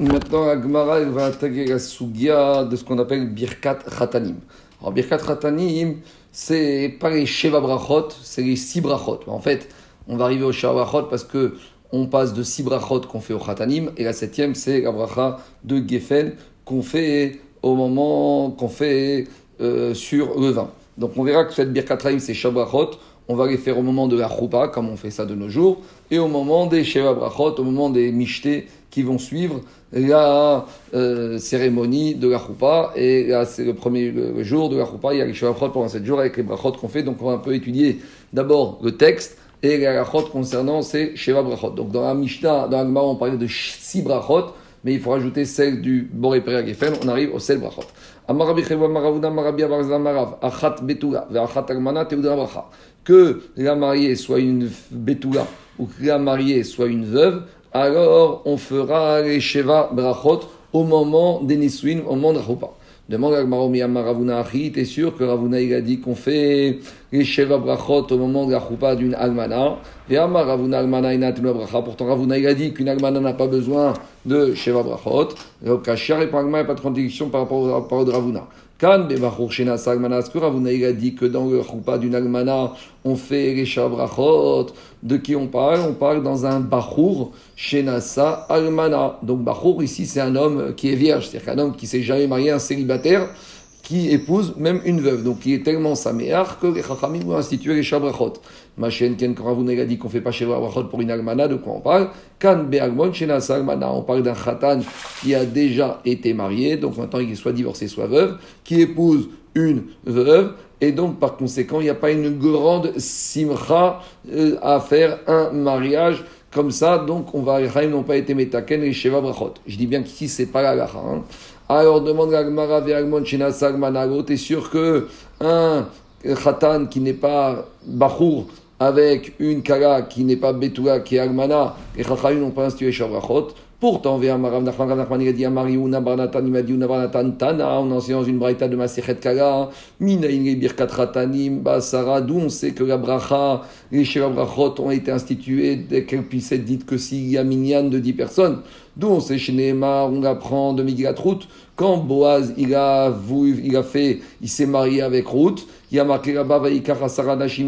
Maintenant, Agmara va attaquer la sugia de ce qu'on appelle Birkat Khatanim. Alors, Birkat Khatanim, c'est pas les Sheva Brachot, c'est les six Brachot. En fait, on va arriver au Sheva Brachot parce que on passe de six Brachot qu'on fait au Khatanim, et la septième, c'est la Bracha de Geffen qu'on fait au moment qu'on fait euh, sur le vin. Donc, on verra que cette Birkat Khatanim, c'est Sheva Brachot on va les faire au moment de la choupa, comme on fait ça de nos jours, et au moment des Sheva Brachot, au moment des Mishté qui vont suivre la euh, cérémonie de la choupa. Et là, c'est le premier jour de la choupa, il y a les Sheva Brachot pendant 7 jours avec les Brachot qu'on fait. Donc, on va un peu étudier d'abord le texte et les Brachot concernant ces Sheva Brachot. Donc, dans la Mishnah, dans la on parlait de 6 Brachot mais il faut rajouter celle du Boré Gefen, on arrive au sel brachot. Que la mariée soit une betula ou que la mariée soit une veuve, alors on fera les Sheva brachot au moment des Niswin, au moment de Demande à Maromi Ravuna t'es sûr que Ravuna il a dit qu'on fait les Sheva Brachot au moment de la choupa d'une Almana? Et Ravuna Almana Bracha. Pourtant Ravuna il a dit qu'une Almana n'a pas besoin de Sheva Brachot. À Shar et Pragma, il n'y a pas de contradiction par rapport à la parole de Ravuna. Kan il a dit que dans le choupa d'une Almana, on fait les Sheva Brachot. De qui on parle? On parle dans un Bachour Shenasa Almana. Donc Bachour ici c'est un homme qui est vierge, c'est-à-dire qu'un homme qui s'est jamais marié, un célibataire qui épouse même une veuve. Donc il est tellement saméar que les Chachamim vont instituer les Shabrachot. Machen Ken a dit qu'on ne fait pas Shabrachot pour une almana, de quoi on parle? Kan Be'agmon Almana. On parle d'un Khatan qui a déjà été marié, donc maintenant il est soit divorcé, soit veuve, qui épouse une veuve, et donc par conséquent il n'y a pas une grande simcha euh, à faire un mariage comme ça, donc on va, les n'ont pas été metaken et Sheva. Je dis bien qu'ici, c'est pas la gacha. Hein. Alors demande la Gemara Ve'agmon Shina Sagmanago, t'es sûr que un khatan qui n'est pas Bachour avec une kala qui n'est pas Betula, qui est Agmana, les Chachamim n'ont pas institué Shavrachot. Pourtant, Rav Nachman, Rav Nachman, il a dit à Mariuna Barnatan, il m'a dit Una Barnatan Tana, on enseigne dans une braïta de Masechet Kala, Mina Inge Birkat Ratanim, Basara, d'où on sait que la bracha, les Brachot ont été institués dès qu'elle puisse être dite que s'il y a minyan de 10 personnes. D'où on sait chez Nehemar, on apprend de Migilat Ruth, quand Boaz, il a, il a fait, il s'est marié avec Ruth, il y a marqué là-bas, chez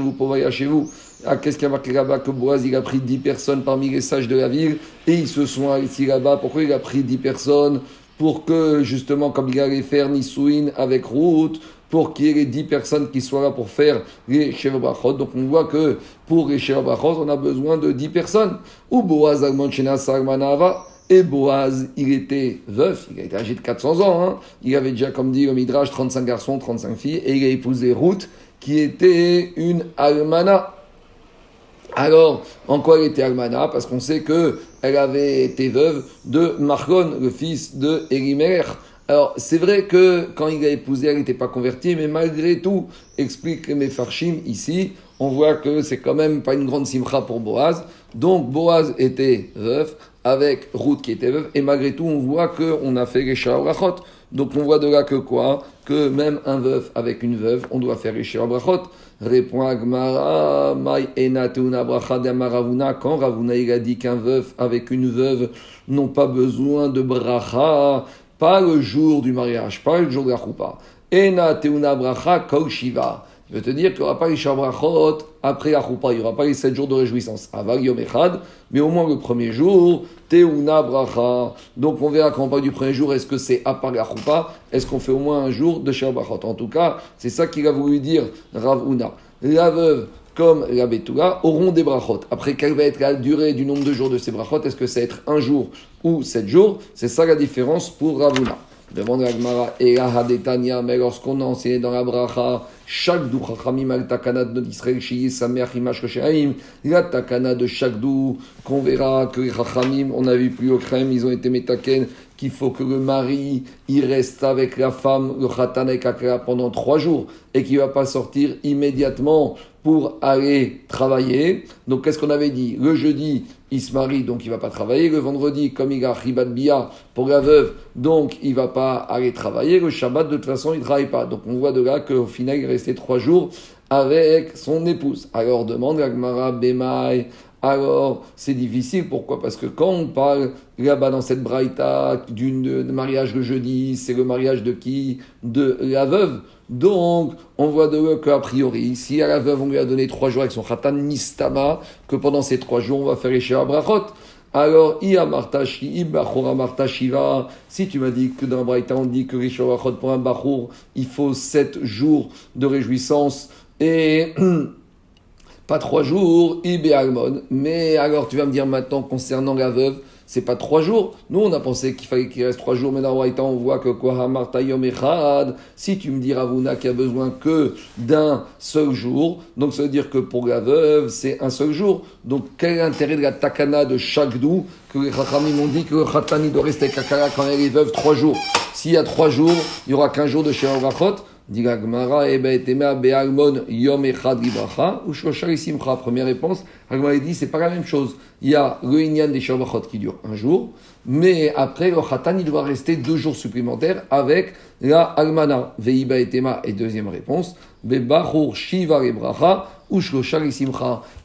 vous, chez vous. Ah, qu'est-ce qu'il y a marqué là-bas Que Boaz, il a pris 10 personnes parmi les sages de la ville et ils se sont ici là-bas. Pourquoi il a pris 10 personnes? Pour que, justement, comme il allait faire Nisouin avec Ruth, pour qu'il y ait les 10 personnes qui soient là pour faire les Brachot. Donc on voit que pour les Brachot, on a besoin de 10 personnes. Ou Boaz Agmonchena Sarmanava. Et Boaz, il était veuf, il a été âgé de 400 ans. Hein. Il avait déjà, comme dit au Midrash, 35 garçons, 35 filles. Et il a épousé Ruth, qui était une almana. Alors, en quoi elle était almana? Parce qu'on sait qu'elle avait été veuve de Margon, le fils de Elimelech. Alors, c'est vrai que quand il a épousé, elle n'était pas convertie, mais malgré tout, explique mes ici, on voit que c'est quand même pas une grande simcha pour Boaz. Donc, Boaz était veuf avec Ruth qui était veuve, et malgré tout, on voit qu'on a fait les Brachot. Donc, on voit de là que quoi? Que même un veuf avec une veuve, on doit faire les Brachot. Répond Agmara, Maravuna, quand Ravuna il a dit qu'un veuf avec une veuve n'ont pas besoin de bracha, pas le jour du mariage, pas le jour de la choupa. Ena teuna bracha kol. Il veut te dire qu'il n'y aura pas les shabrachot après la il n'y aura pas les sept jours de réjouissance. Avag yom echad, mais au moins le premier jour, teuna bracha. Donc on verra quand on parle du premier jour, est-ce que c'est à part la est-ce qu'on fait au moins un jour de shabrachot. En tout cas, c'est ça qu'il a voulu dire Ravuna. La veuve comme la Betula, auront des brachot. Après, quelle va être la durée du nombre de jours de ces brachot? Est-ce que c'est être un jour ou sept jours? C'est ça la différence pour Ravuna. Demande la Gemara, et la mais lorsqu'on a enseigné dans la bracha, chaque dou chachamim al takana de Israël chez Samer imash Roshaim, la takana de chaque dou, qu'on verra que les chachamim, on a vu plus au crème, ils ont été métaken, qu'il faut que le mari, il reste avec la femme, le khatan pendant trois jours, et qu'il ne va pas sortir immédiatement pour aller travailler. Donc, qu'est-ce qu'on avait dit? Le jeudi, il se marie, donc il va pas travailler. Le vendredi, comme il a ribat bia pour la veuve, donc il va pas aller travailler. Le Shabbat, de toute façon, il travaille pas. Donc, on voit de là qu'au final, il est resté trois jours avec son épouse. Alors, demande Agmara Bemai, alors c'est difficile. Pourquoi? Parce que quand on parle là-bas dans cette braïta d'une mariage le jeudi, c'est le mariage de qui? De la veuve. Donc, on voit de là qu'a priori, si à la veuve on lui a donné trois jours avec son khatan nistama, que pendant ces trois jours on va faire les brachot. Alors, si tu m'as dit que dans Braïta on dit que Brachot pour un bachour, il faut sept jours de réjouissance et pas trois jours, mais alors tu vas me dire maintenant concernant la veuve, c'est pas trois jours. Nous, on a pensé qu'il fallait qu'il reste trois jours, mais dans Braïta, on voit que si tu me dis Ravuna qu'il a besoin que d'un seul jour, donc ça veut dire que pour la veuve, c'est un seul jour. Donc quel est l'intérêt de la takana de chaque que les Chachamim m'ont dit que le Khatani doit rester kakara quand elle est veuve trois jours? S'il y a trois jours, il y aura qu'un jour de chez Dit Ou Simcha. Première réponse, Agmara dit c'est pas la même chose. Il y a le Inyan des Shabachot qui dure un jour, mais après le Khatan il doit rester deux jours supplémentaires avec la Almana. Veiba et Tema. Et deuxième réponse, Bebachur Shiva et Bracha.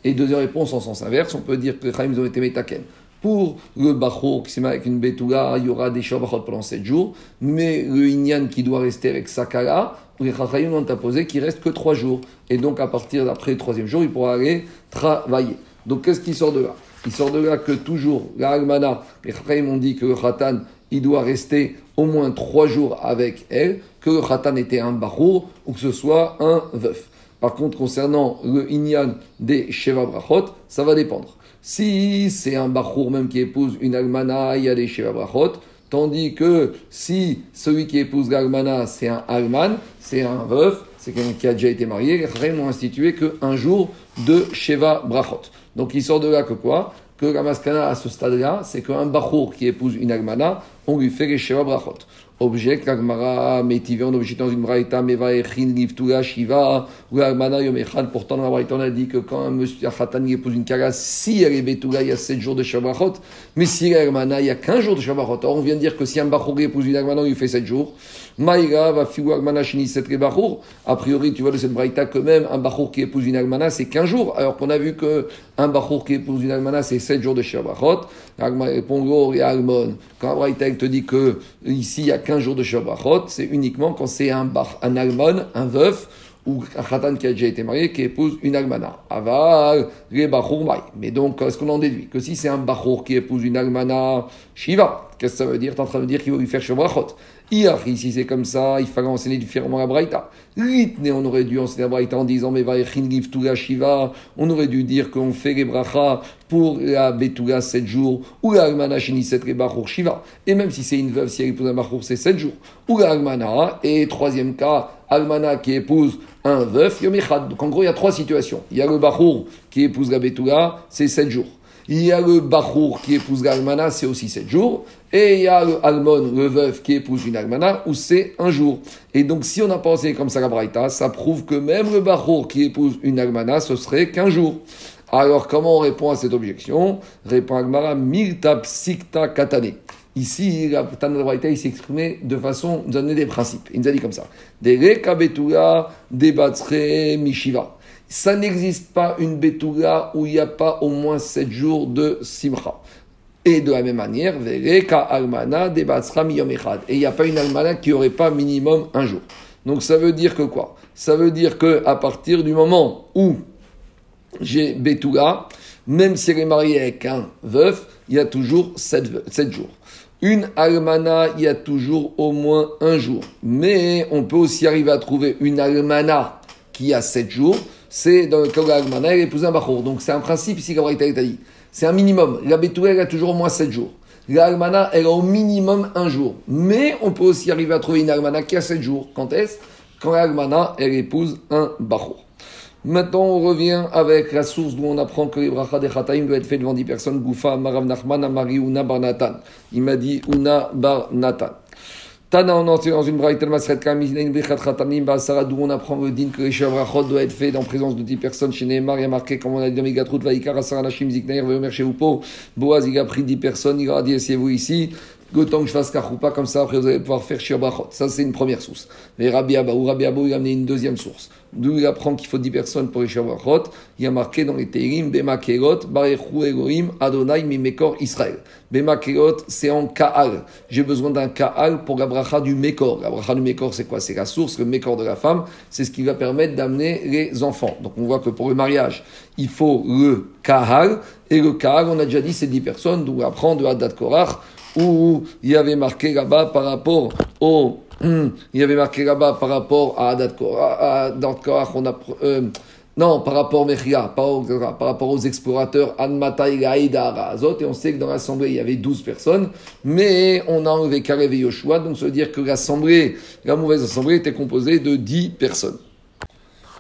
Et deuxième réponse en sens inverse, on peut dire que Chaim ont été métaken. Pour le Bachour qui met avec une Betula, il y aura des Shabachot pendant 7 jours, mais le Inyan qui doit rester avec Sakala, les Chachayim ont imposé qu'il reste que 3 jours. Et donc à partir d'après le troisième jour, il pourra aller travailler. Donc qu'est-ce qui sort de là? Il sort de là que toujours, la Almana, les Chachayim ont dit que le Khatan, il doit rester au moins 3 jours avec elle, que le Khatan était un Bachour ou que ce soit un veuf. Par contre, concernant le Inyan des Sheva Brachot, ça va dépendre. Si c'est un Bachour même qui épouse une Almana, il y a des Sheva Brachot. Tandis que si celui qui épouse l'Almana, c'est un Alman, c'est un veuf, c'est quelqu'un qui a déjà été marié, les Chachamim n'ont institué qu'un jour de Sheva Brachot. Donc il sort de là que quoi? Que la maskana à ce stade-là, c'est qu'un Bachour qui épouse une Almana, on lui fait les Sheva Brachot. Object, l'agmara, métivé, on est dans une braïta, meva echin, livtula, shiva, ou l'agmana yom echad. Pourtant, la braïta, on a dit que quand un monsieur khatan épouse une kara, si elle est betula, il y a 7 jours de shabrachot. Mais si l'agmana, il y a 15 jours de shabrachot. Or, on vient de dire que si un bachor épouse une agmana, il fait 7 jours. Maïga va fiou agmana shini set bachor. A priori, tu vois de cette braïta que même un bachor qui épouse une agmana, c'est 15 jours. Alors qu'on a vu que un bachor qui épouse une agmana, c'est 7 jours de shabrachot. L'agmana répond, et almon. Quand la braïta, te dit que ici, il y a 15 jours de Shabbat, c'est uniquement quand c'est un, bar, un almon, un veuf, ou un khatan qui a déjà été marié, qui épouse une almana. Aval, les Mais donc, est-ce qu'on en déduit Que si c'est un bachour qui épouse une almana, Shiva, qu'est-ce que ça veut dire? Tu es en train de dire qu'il va lui faire Shabbat. Ici, c'est comme ça, il fallait enseigner différemment la Braïta. Litne, on aurait dû enseigner la Braïta en disant, mais va la Shiva, on aurait dû dire qu'on fait les brachas pour la Betuga 7 jours, ou la Almana Shiniset les Shiva. Et même si c'est une veuve, si elle épouse un Bachour, c'est 7 jours. Ou la Almana, et troisième cas, Almana qui épouse un veuf, Yomichad. Donc en gros, il y a trois situations. Il y a le Bachour qui épouse la Betuga, c'est 7 jours. Il y a le Bachour qui épouse l'Almana, c'est aussi 7 jours. Et il y a le Almon, le veuf, qui épouse une Almana, où c'est un jour. Et donc, si on a pensé comme ça la Braïta, ça prouve que même le Bachour qui épouse une Almana, ce serait qu'un jour. Alors, comment on répond à cette objection? Répond Agmara, Milta Psikta Katane. Ici, la Tana il s'est de façon, de donner des principes. Il nous a dit comme ça. Des Rekabetura, des Mishiva ça n'existe pas une Betula où il n'y a pas au moins 7 jours de Simcha. Et de la même manière, Vereka Almana Et il n'y a pas une Almana qui n'aurait pas minimum un jour. Donc ça veut dire que quoi? Ça veut dire que à partir du moment où j'ai Betula, même si elle est mariée avec un veuf, il y a toujours 7, jours. Une almana, il y a toujours au moins un jour. Mais on peut aussi arriver à trouver une almana qui a 7 jours c'est dans le la épouse un Bachour. Donc c'est un principe ici qu'Abraïta a dit. C'est un minimum. La elle a toujours au moins 7 jours. La Almana, elle a au minimum un jour. Mais on peut aussi arriver à trouver une Almana qui a 7 jours. Quand est-ce? Quand la elle épouse un Bachour. Maintenant, on revient avec la source d'où on apprend que les brachas des Khataim doivent être faits devant 10 personnes. Goufa, Marav Nachman, Amari, Una Bar Natan. Il m'a dit Una Bar Natan. Tana, on entend dans une braïta masret kamiznein bichat khatamim basara d'où on apprend le din que les shavrachot doit être fait en présence de 10 personnes chez Neymar. Il y a marqué, comme on a dit dans Megatrout, vaikar asara nashim ziknair veomer chez Upo. Boaz, il a pris 10 personnes, il a dit, asseyez-vous ici. Le temps que je fasse Kachoupa, comme ça après vous allez pouvoir faire Shir Brachot. Ça c'est une première source. Mais Rabbi Abou, Rabbi Abou, il a amené une deuxième source. D'où il apprend qu'il faut 10 personnes pour les Shir Brachot. Il y a marqué dans les Teirim, Bema Kerot, Barechu Elohim, Adonai Mimekor Israël. Bema Kerot, c'est en Kaal. J'ai besoin d'un Kaal pour la bracha du Mekor. La bracha du Mekor, c'est quoi? C'est la source, le Mekor de la femme. C'est ce qui va permettre d'amener les enfants. Donc on voit que pour le mariage, il faut le Kahal. Et le Kahal, on a déjà dit, c'est 10 personnes. D'où on apprend de Hadat Korach, où il y avait marqué là-bas par rapport au. Il y avait marqué là-bas par rapport à Hadat Korach, on a. euh, non, par rapport au Mechia, par, rapport aux explorateurs Anmata Ilaïda Arazot, et on sait que dans l'assemblée il y avait 12 personnes, mais on a enlevé Karev et Yoshua, donc ça veut dire que l'assemblée, la mauvaise assemblée était composée de 10 personnes.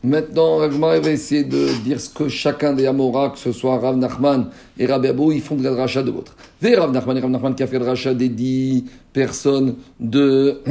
Maintenant, Ragmar va essayer de dire ce que chacun des Amora, que ce soit Rav Nachman et Rabbi Abou, ils font de la dracha de l'autre. Ve Rav Nachman et Rav Nachman qui a fait la dracha des 10 personnes de.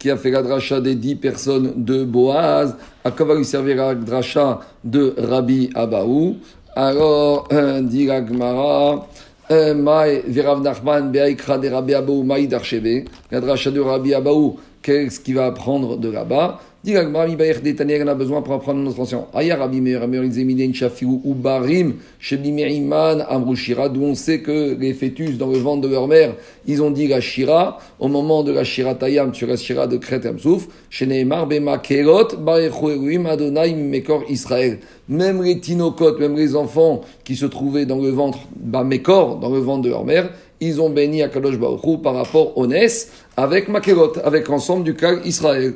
qui a fait la dracha des 10 personnes de Boaz, à quoi va lui servir la dracha de Rabbi Abaou? Alors, euh, dit la Gemara, euh, Maï, Verav Nachman, Beaikra de Rabbi Abaou, Maï Darchebe, la dracha de Rabbi Abaou, qu'est-ce qu'il va apprendre de là-bas? Dit Mi Baïch Détanier, on a besoin pour apprendre notre attention. Aya Rabbi Meir, Meir, Zeminen, Shafiou, ou Barim, Shebi Meriman, Amrushira, d'où on sait que les fœtus dans le ventre de leur mère, ils ont dit la Shira, au moment de la Shira Tayam, sur la Shira de Kret Amsouf, chez Neymar, Bema Kerot, Barechu Elohim, Adonai, Mekor, Israël. Même les tinokot, même les enfants qui se trouvaient dans le ventre, bah, Mekor, dans le ventre de leur mère, ils ont béni à Kadosh par rapport au Nes, avec Makerot, avec l'ensemble du cas Israël.